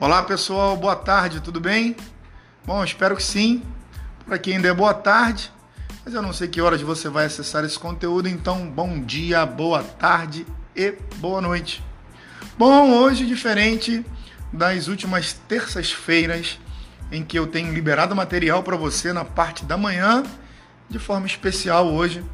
Olá pessoal, boa tarde, tudo bem? Bom, espero que sim. Para quem ainda é boa tarde, mas eu não sei que horas você vai acessar esse conteúdo, então bom dia, boa tarde e boa noite. Bom, hoje diferente das últimas terças-feiras em que eu tenho liberado material para você na parte da manhã, de forma especial hoje,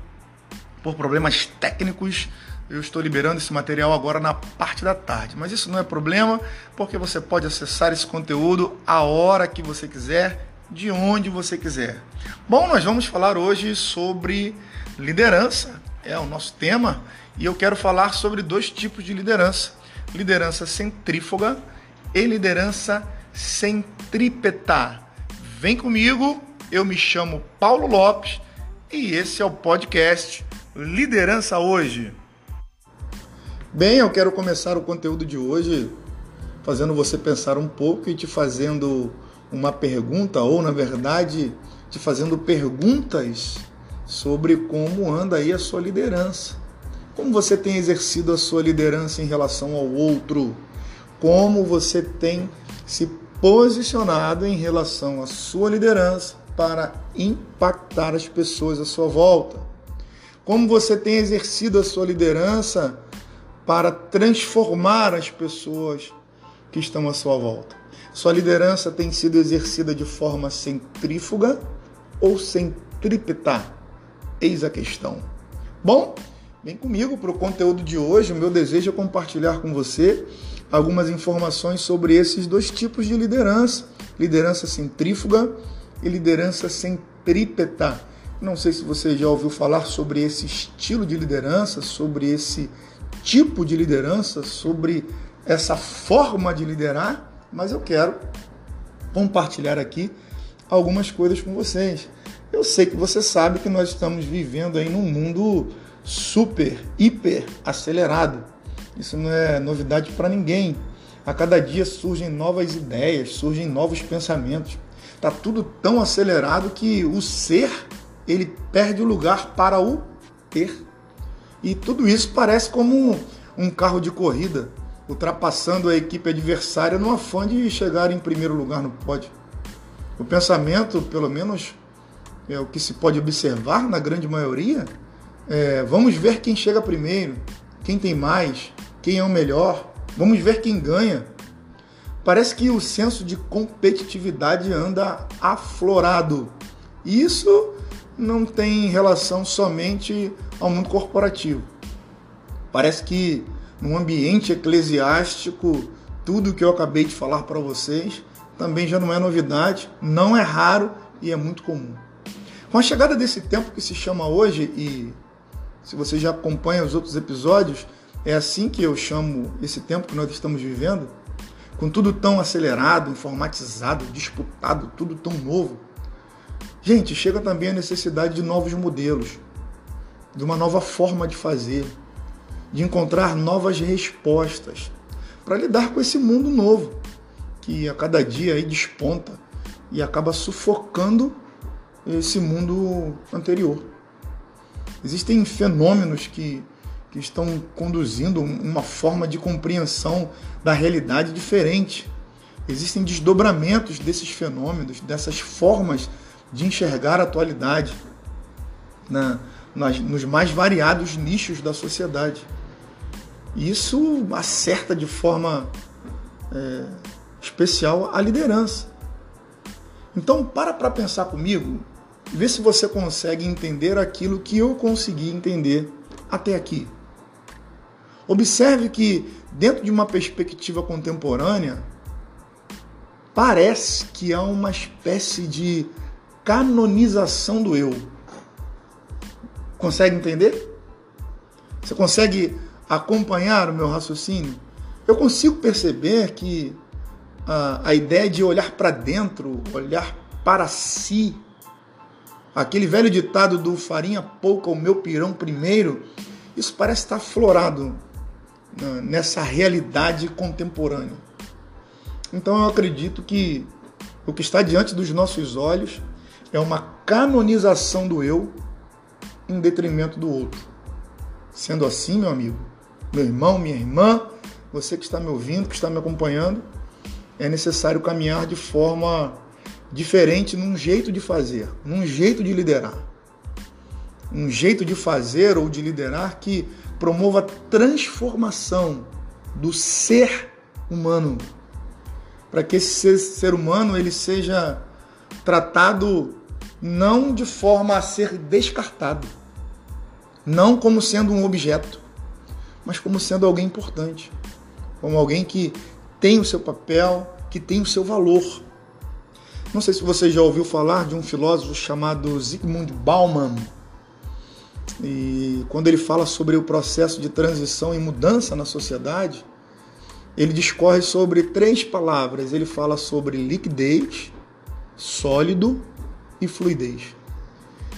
por problemas técnicos eu estou liberando esse material agora na parte da tarde, mas isso não é problema, porque você pode acessar esse conteúdo a hora que você quiser, de onde você quiser. Bom, nós vamos falar hoje sobre liderança, é o nosso tema, e eu quero falar sobre dois tipos de liderança: liderança centrífuga e liderança centrípeta. Vem comigo, eu me chamo Paulo Lopes e esse é o podcast Liderança Hoje. Bem, eu quero começar o conteúdo de hoje fazendo você pensar um pouco e te fazendo uma pergunta, ou na verdade, te fazendo perguntas sobre como anda aí a sua liderança. Como você tem exercido a sua liderança em relação ao outro? Como você tem se posicionado em relação à sua liderança para impactar as pessoas à sua volta? Como você tem exercido a sua liderança para transformar as pessoas que estão à sua volta. Sua liderança tem sido exercida de forma centrífuga ou centrípeta? Eis a questão. Bom, vem comigo para o conteúdo de hoje. O meu desejo é compartilhar com você algumas informações sobre esses dois tipos de liderança: liderança centrífuga e liderança centrípeta. Não sei se você já ouviu falar sobre esse estilo de liderança, sobre esse tipo de liderança, sobre essa forma de liderar, mas eu quero compartilhar aqui algumas coisas com vocês. Eu sei que você sabe que nós estamos vivendo aí num mundo super, hiper acelerado. Isso não é novidade para ninguém. A cada dia surgem novas ideias, surgem novos pensamentos. Tá tudo tão acelerado que o ser ele perde o lugar para o ter. E tudo isso parece como um carro de corrida, ultrapassando a equipe adversária no afã de chegar em primeiro lugar no pódio. O pensamento, pelo menos é o que se pode observar na grande maioria, é, vamos ver quem chega primeiro, quem tem mais, quem é o melhor, vamos ver quem ganha. Parece que o senso de competitividade anda aflorado. E isso não tem relação somente ao mundo corporativo. Parece que no ambiente eclesiástico, tudo que eu acabei de falar para vocês também já não é novidade, não é raro e é muito comum. Com a chegada desse tempo que se chama hoje, e se você já acompanha os outros episódios, é assim que eu chamo esse tempo que nós estamos vivendo, com tudo tão acelerado, informatizado, disputado, tudo tão novo. Gente, chega também a necessidade de novos modelos, de uma nova forma de fazer, de encontrar novas respostas para lidar com esse mundo novo que a cada dia aí desponta e acaba sufocando esse mundo anterior. Existem fenômenos que, que estão conduzindo uma forma de compreensão da realidade diferente. Existem desdobramentos desses fenômenos, dessas formas de enxergar a atualidade. Na, nas, nos mais variados nichos da sociedade. E isso acerta de forma é, especial a liderança. Então, para para pensar comigo, vê se você consegue entender aquilo que eu consegui entender até aqui. Observe que, dentro de uma perspectiva contemporânea, parece que há uma espécie de canonização do eu. Consegue entender? Você consegue acompanhar o meu raciocínio? Eu consigo perceber que a, a ideia de olhar para dentro, olhar para si, aquele velho ditado do farinha pouca, o meu pirão primeiro, isso parece estar florado né, nessa realidade contemporânea. Então eu acredito que o que está diante dos nossos olhos é uma canonização do eu em detrimento do outro. Sendo assim, meu amigo, meu irmão, minha irmã, você que está me ouvindo, que está me acompanhando, é necessário caminhar de forma diferente num jeito de fazer, num jeito de liderar. Um jeito de fazer ou de liderar que promova transformação do ser humano, para que esse ser, humano ele seja tratado não de forma a ser descartado, não como sendo um objeto, mas como sendo alguém importante, como alguém que tem o seu papel, que tem o seu valor. Não sei se você já ouviu falar de um filósofo chamado Zygmunt Bauman. E quando ele fala sobre o processo de transição e mudança na sociedade, ele discorre sobre três palavras. Ele fala sobre liquidez, sólido e fluidez.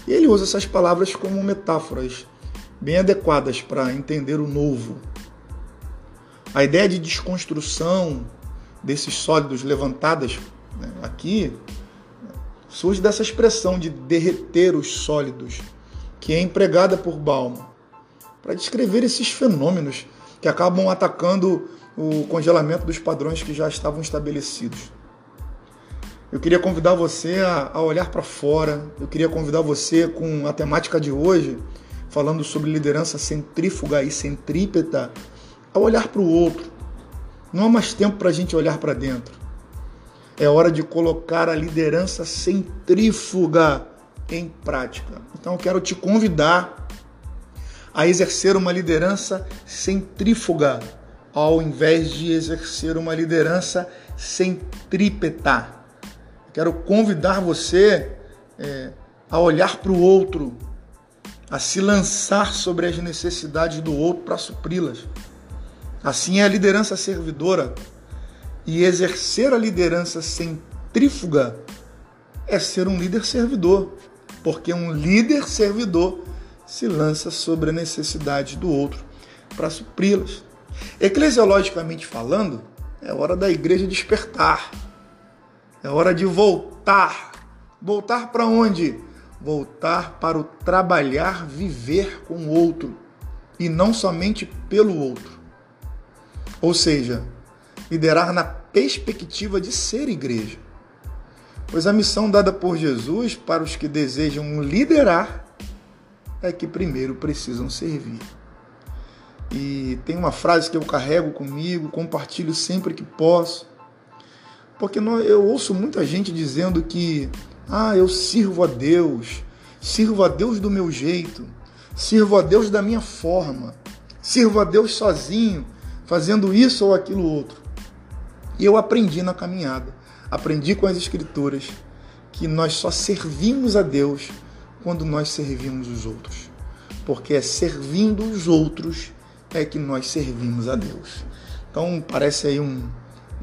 E ele usa essas palavras como metáforas bem adequadas para entender o novo. A ideia de desconstrução desses sólidos levantadas né, aqui surge dessa expressão de derreter os sólidos, que é empregada por Bauman para descrever esses fenômenos que acabam atacando o congelamento dos padrões que já estavam estabelecidos. Eu queria convidar você a, a olhar para fora, eu queria convidar você com a temática de hoje, falando sobre liderança centrífuga e centrípeta, a olhar para o outro. Não há mais tempo para a gente olhar para dentro. É hora de colocar a liderança centrífuga em prática. Então eu quero te convidar a exercer uma liderança centrífuga, ao invés de exercer uma liderança centrípeta. Quero convidar você é, a olhar para o outro, a se lançar sobre as necessidades do outro para supri-las. Assim é a liderança servidora. E exercer a liderança centrífuga é ser um líder servidor, porque um líder servidor se lança sobre a necessidade do outro para supri-las. Eclesiologicamente falando, é hora da igreja despertar é hora de voltar. Voltar para onde? Voltar para o trabalhar, viver com o outro e não somente pelo outro. Ou seja, liderar na perspectiva de ser igreja. Pois a missão dada por Jesus para os que desejam liderar é que primeiro precisam servir. E tem uma frase que eu carrego comigo, compartilho sempre que posso, porque eu ouço muita gente dizendo que, ah, eu sirvo a Deus, sirvo a Deus do meu jeito, sirvo a Deus da minha forma, sirvo a Deus sozinho, fazendo isso ou aquilo outro. E eu aprendi na caminhada, aprendi com as Escrituras, que nós só servimos a Deus quando nós servimos os outros. Porque é servindo os outros é que nós servimos a Deus. Então parece aí um,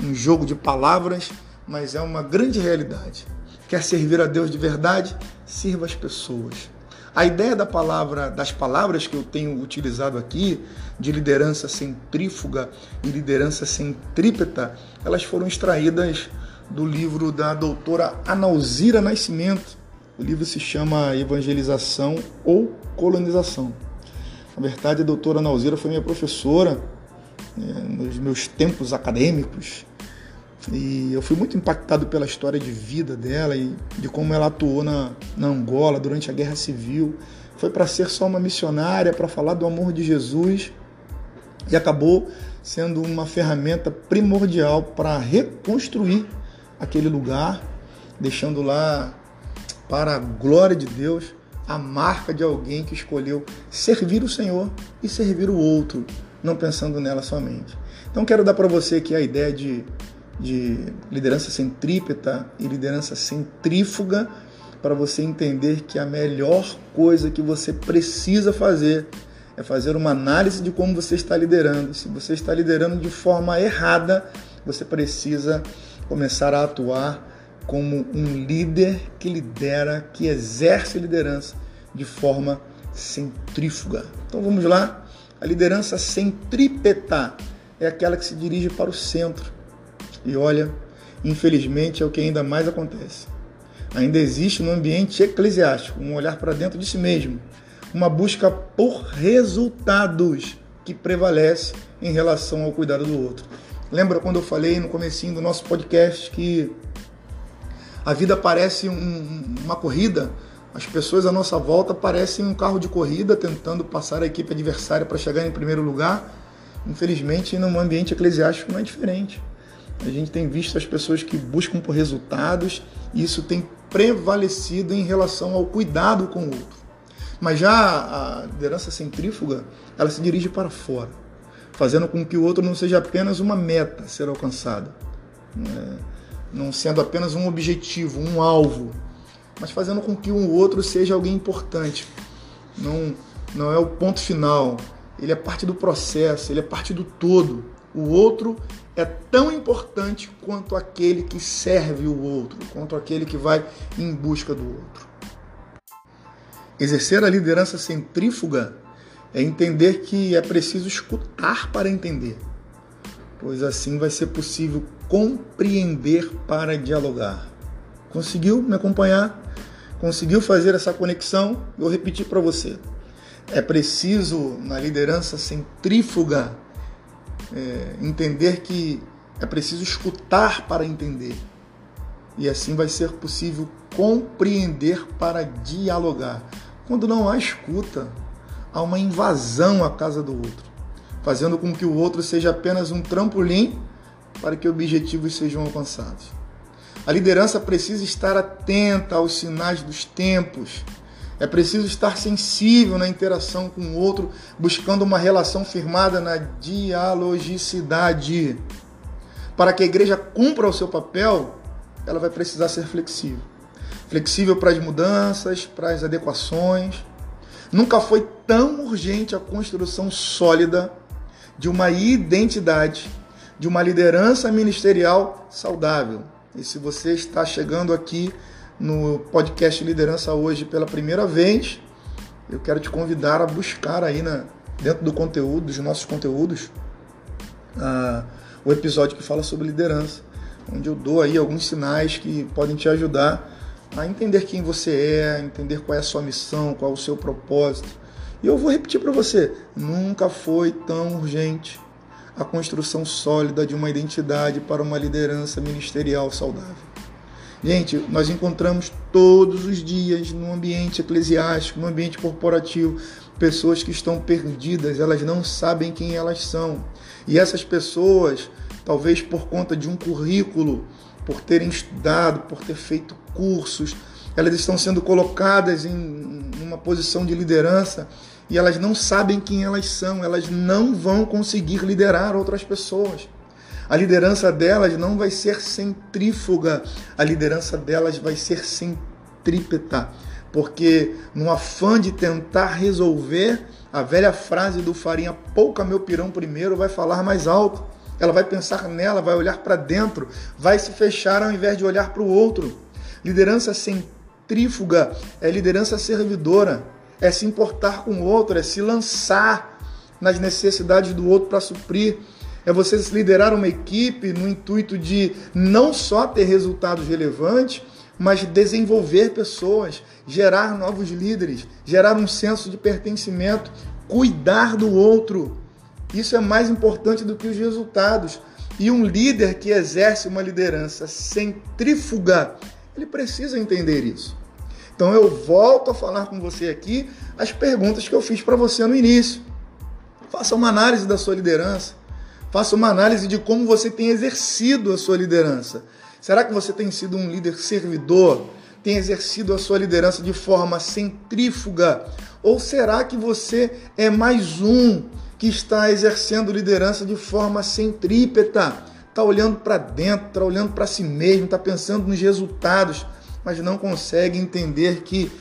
um jogo de palavras, mas é uma grande realidade. Quer servir a Deus de verdade? Sirva as pessoas. A ideia da palavra, das palavras que eu tenho utilizado aqui, de liderança centrífuga e liderança centrípeta, elas foram extraídas do livro da doutora Analzira Nascimento. O livro se chama Evangelização ou Colonização. Na verdade, a doutora Analzira foi minha professora nos meus tempos acadêmicos. E eu fui muito impactado pela história de vida dela e de como ela atuou na, na Angola durante a Guerra Civil. Foi para ser só uma missionária, para falar do amor de Jesus e acabou sendo uma ferramenta primordial para reconstruir aquele lugar, deixando lá, para a glória de Deus, a marca de alguém que escolheu servir o Senhor e servir o outro não pensando nela somente. Então quero dar para você aqui a ideia de, de liderança centrípeta e liderança centrífuga para você entender que a melhor coisa que você precisa fazer é fazer uma análise de como você está liderando. Se você está liderando de forma errada, você precisa começar a atuar como um líder que lidera, que exerce liderança de forma centrífuga. Então vamos lá. A liderança centrípeta é aquela que se dirige para o centro. E olha, infelizmente é o que ainda mais acontece. Ainda existe no ambiente eclesiástico um olhar para dentro de si mesmo, uma busca por resultados que prevalece em relação ao cuidado do outro. Lembra quando eu falei no comecinho do nosso podcast que a vida parece um, uma corrida? As pessoas à nossa volta parecem um carro de corrida tentando passar a equipe adversária para chegar em primeiro lugar. Infelizmente, no ambiente eclesiástico não é diferente. A gente tem visto as pessoas que buscam por resultados e isso tem prevalecido em relação ao cuidado com o outro. Mas já a liderança centrífuga, ela se dirige para fora, fazendo com que o outro não seja apenas uma meta a ser alcançada, né? não sendo apenas um objetivo, um alvo, mas fazendo com que o outro seja alguém importante. Não, não é o ponto final, ele é parte do processo, ele é parte do todo. O outro é tão importante quanto aquele que serve o outro, quanto aquele que vai em busca do outro. Exercer a liderança centrífuga é entender que é preciso escutar para entender, pois assim vai ser possível compreender para dialogar. Conseguiu me acompanhar? Conseguiu fazer essa conexão? Eu repetir para você. É preciso, na liderança centrífuga, é, entender que é preciso escutar para entender. E assim vai ser possível compreender para dialogar. Quando não há escuta, há uma invasão à casa do outro, fazendo com que o outro seja apenas um trampolim para que objetivos sejam alcançados. A liderança precisa estar atenta aos sinais dos tempos é preciso estar sensível na interação com o outro, buscando uma relação firmada na dialogicidade. Para que a igreja cumpra o seu papel, ela vai precisar ser flexível. Flexível para as mudanças, para as adequações. Nunca foi tão urgente a construção sólida de uma identidade, de uma liderança ministerial saudável. E se você está chegando aqui no podcast Liderança hoje pela primeira vez, eu quero te convidar a buscar aí na, dentro do conteúdo, dos nossos conteúdos, o episódio que fala sobre liderança, onde eu dou aí alguns sinais que podem te ajudar a entender quem você é, entender qual é a sua missão, qual é o seu propósito. E eu vou repetir para você, nunca foi tão urgente a construção sólida de uma identidade para uma liderança ministerial saudável. Gente, nós encontramos todos os dias no ambiente eclesiástico, no ambiente corporativo, pessoas que estão perdidas, elas não sabem quem elas são. E essas pessoas, talvez por conta de um currículo, por terem estudado, por ter feito cursos, elas estão sendo colocadas em uma posição de liderança e elas não sabem quem elas são, elas não vão conseguir liderar outras pessoas. A liderança delas não vai ser centrífuga, a liderança delas vai ser centrípeta, porque no afã de tentar resolver, a velha frase do farinha pouca meu pirão primeiro vai falar mais alto. Ela vai pensar nela, vai olhar para dentro, vai se fechar ao invés de olhar para o outro. Liderança centrífuga é liderança servidora, é se importar com o outro, é se lançar nas necessidades do outro para suprir é você liderar uma equipe no intuito de não só ter resultados relevantes, mas desenvolver pessoas, gerar novos líderes, gerar um senso de pertencimento, cuidar do outro. Isso é mais importante do que os resultados. E um líder que exerce uma liderança centrífuga, ele precisa entender isso. Então eu volto a falar com você aqui as perguntas que eu fiz para você no início. Faça uma análise da sua liderança. Faça uma análise de como você tem exercido a sua liderança. Será que você tem sido um líder servidor? Tem exercido a sua liderança de forma centrífuga? Ou será que você é mais um que está exercendo liderança de forma centrípeta? Está olhando para dentro, está olhando para si mesmo, está pensando nos resultados, mas não consegue entender que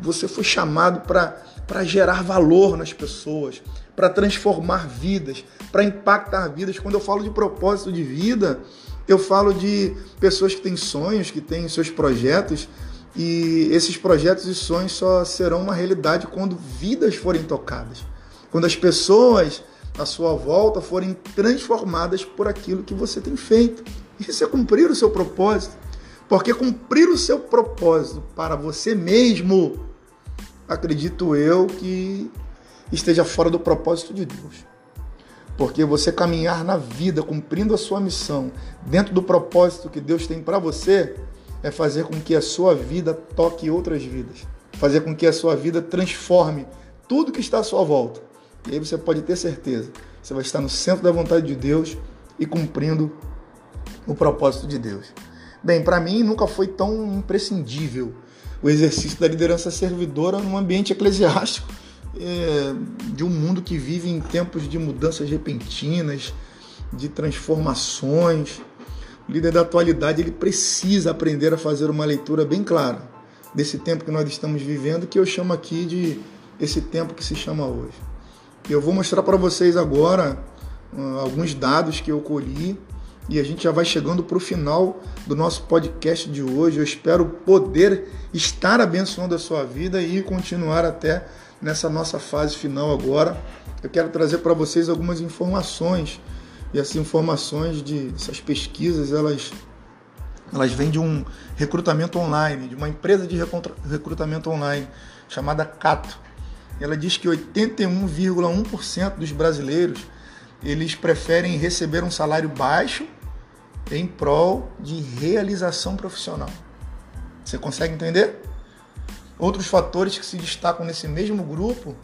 você foi chamado para gerar valor nas pessoas, para transformar vidas, para impactar vidas. Quando eu falo de propósito de vida, eu falo de pessoas que têm sonhos, que têm seus projetos, e esses projetos e sonhos só serão uma realidade quando vidas forem tocadas, quando as pessoas à sua volta forem transformadas por aquilo que você tem feito. Isso é cumprir o seu propósito. Porque cumprir o seu propósito para você mesmo, acredito eu que esteja fora do propósito de Deus. Porque você caminhar na vida cumprindo a sua missão, dentro do propósito que Deus tem para você, é fazer com que a sua vida toque outras vidas. Fazer com que a sua vida transforme tudo que está à sua volta. E aí você pode ter certeza, você vai estar no centro da vontade de Deus e cumprindo o propósito de Deus. Bem, para mim nunca foi tão imprescindível o exercício da liderança servidora num ambiente eclesiástico é, de um mundo que vive em tempos de mudanças repentinas, de transformações. O líder da atualidade ele precisa aprender a fazer uma leitura bem clara desse tempo que nós estamos vivendo, que eu chamo aqui de esse tempo que se chama hoje. Eu vou mostrar para vocês agora uh, alguns dados que eu colhi e a gente já vai chegando para o final do nosso podcast de hoje. Eu espero poder estar abençoando a sua vida e continuar até nessa nossa fase final agora. Eu quero trazer para vocês algumas informações e essas informações de essas pesquisas elas elas vêm de um recrutamento online, de uma empresa de recrutamento online chamada Cato. Ela diz que 81,1% dos brasileiros eles preferem receber um salário baixo em prol de realização profissional. Você consegue entender? Outros fatores que se destacam nesse mesmo grupo,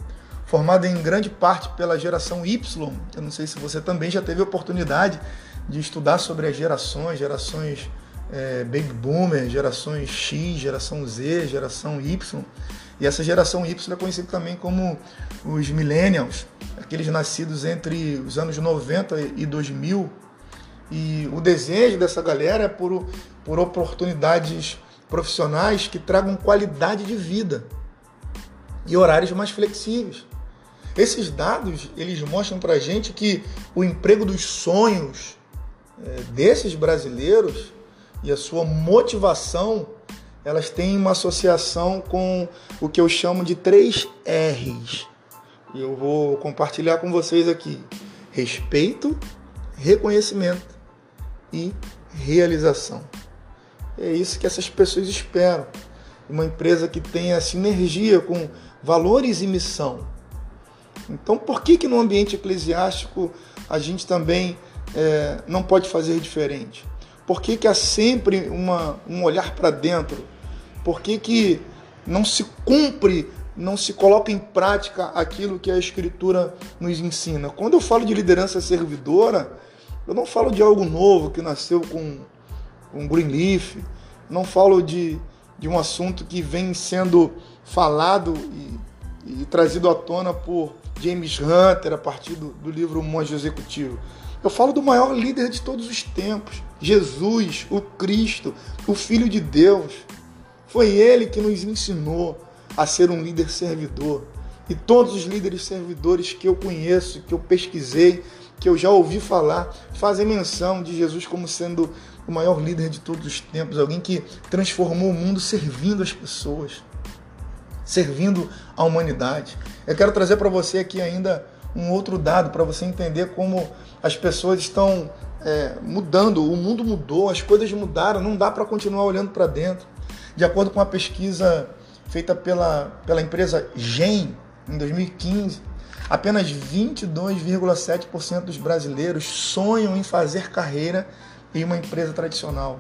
formado em grande parte pela geração Y, eu não sei se você também já teve oportunidade de estudar sobre as gerações, gerações é, Baby Boomer, gerações X, geração Z, geração Y. E essa geração Y é conhecida também como os Millennials, aqueles nascidos entre os anos 90 e 2000. E o desejo dessa galera é por, por oportunidades profissionais que tragam qualidade de vida e horários mais flexíveis. Esses dados eles mostram para gente que o emprego dos sonhos é, desses brasileiros e a sua motivação elas têm uma associação com o que eu chamo de três R's. E eu vou compartilhar com vocês aqui: respeito, reconhecimento e realização. É isso que essas pessoas esperam. Uma empresa que tenha sinergia com valores e missão. Então, por que, que no ambiente eclesiástico a gente também é, não pode fazer diferente? Por que, que há sempre uma, um olhar para dentro? Por que, que não se cumpre, não se coloca em prática aquilo que a Escritura nos ensina? Quando eu falo de liderança servidora, eu não falo de algo novo que nasceu com um Greenleaf. Não falo de, de um assunto que vem sendo falado e, e trazido à tona por James Hunter a partir do, do livro Monge Executivo. Eu falo do maior líder de todos os tempos, Jesus, o Cristo, o Filho de Deus. Foi ele que nos ensinou a ser um líder servidor. E todos os líderes servidores que eu conheço, que eu pesquisei, que eu já ouvi falar, fazem menção de Jesus como sendo o maior líder de todos os tempos, alguém que transformou o mundo servindo as pessoas, servindo a humanidade. Eu quero trazer para você aqui ainda um outro dado para você entender como as pessoas estão é, mudando, o mundo mudou, as coisas mudaram, não dá para continuar olhando para dentro. De acordo com uma pesquisa feita pela, pela empresa GEM em 2015, apenas 22,7% dos brasileiros sonham em fazer carreira em uma empresa tradicional.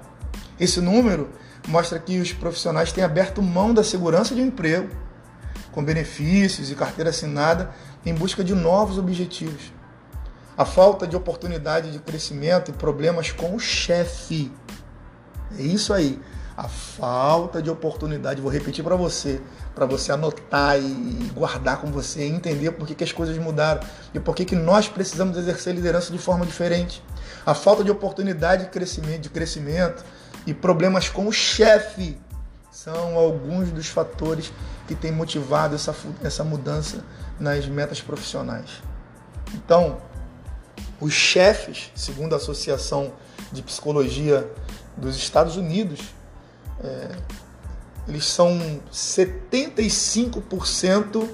Esse número mostra que os profissionais têm aberto mão da segurança de um emprego, com benefícios e carteira assinada, em busca de novos objetivos. A falta de oportunidade de crescimento e problemas com o chefe. É isso aí. A falta de oportunidade, vou repetir para você, para você anotar e guardar com você, entender por que, que as coisas mudaram e por que, que nós precisamos exercer liderança de forma diferente. A falta de oportunidade de crescimento, de crescimento e problemas com o chefe são alguns dos fatores que têm motivado essa, essa mudança nas metas profissionais. Então, os chefes, segundo a Associação de Psicologia dos Estados Unidos, é, eles são 75%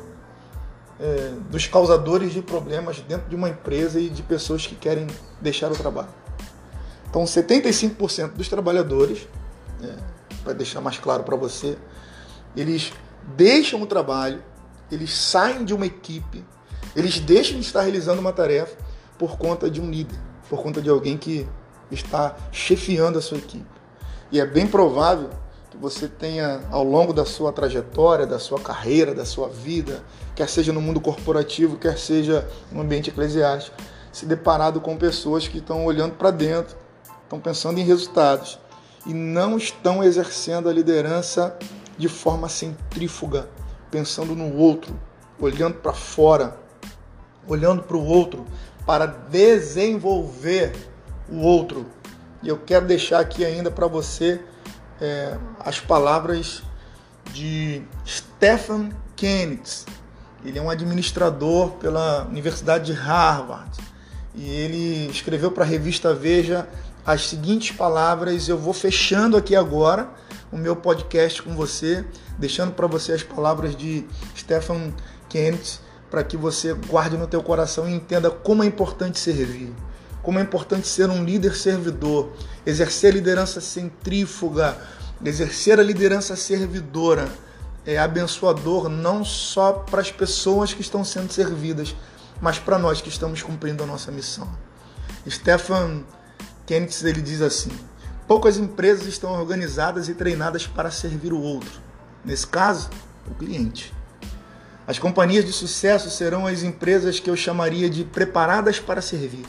é, dos causadores de problemas dentro de uma empresa e de pessoas que querem deixar o trabalho. Então, 75% dos trabalhadores, é, para deixar mais claro para você, eles deixam o trabalho, eles saem de uma equipe, eles deixam de estar realizando uma tarefa por conta de um líder, por conta de alguém que está chefiando a sua equipe. E é bem provável que você tenha, ao longo da sua trajetória, da sua carreira, da sua vida, quer seja no mundo corporativo, quer seja no ambiente eclesiástico, se deparado com pessoas que estão olhando para dentro, estão pensando em resultados e não estão exercendo a liderança de forma centrífuga, pensando no outro, olhando para fora, olhando para o outro, para desenvolver o outro. E eu quero deixar aqui ainda para você é, as palavras de Stephen Kennedy. Ele é um administrador pela Universidade de Harvard e ele escreveu para a revista Veja as seguintes palavras. Eu vou fechando aqui agora o meu podcast com você, deixando para você as palavras de Stephen Kennedy para que você guarde no teu coração e entenda como é importante servir, como é importante ser um líder servidor, exercer a liderança centrífuga, exercer a liderança servidora é abençoador não só para as pessoas que estão sendo servidas, mas para nós que estamos cumprindo a nossa missão. Stefan Kennedy ele diz assim: poucas empresas estão organizadas e treinadas para servir o outro. Nesse caso, o cliente. As companhias de sucesso serão as empresas que eu chamaria de preparadas para servir.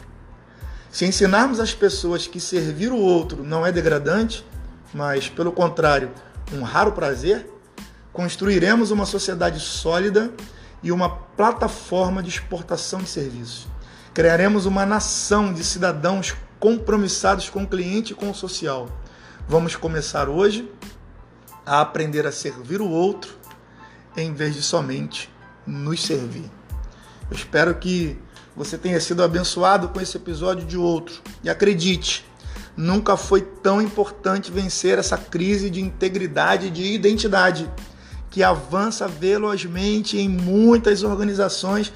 Se ensinarmos as pessoas que servir o outro não é degradante, mas, pelo contrário, um raro prazer, construiremos uma sociedade sólida e uma plataforma de exportação de serviços. Criaremos uma nação de cidadãos compromissados com o cliente e com o social. Vamos começar hoje a aprender a servir o outro em vez de somente nos servir. Eu espero que você tenha sido abençoado com esse episódio de outro. E acredite, nunca foi tão importante vencer essa crise de integridade e de identidade que avança velozmente em muitas organizações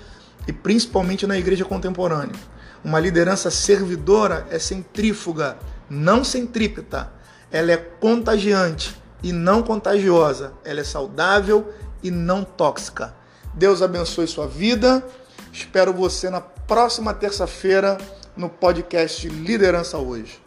e principalmente na igreja contemporânea. Uma liderança servidora é centrífuga, não centrípeta. Ela é contagiante e não contagiosa. Ela é saudável e não tóxica. Deus abençoe sua vida. Espero você na próxima terça-feira no podcast Liderança Hoje.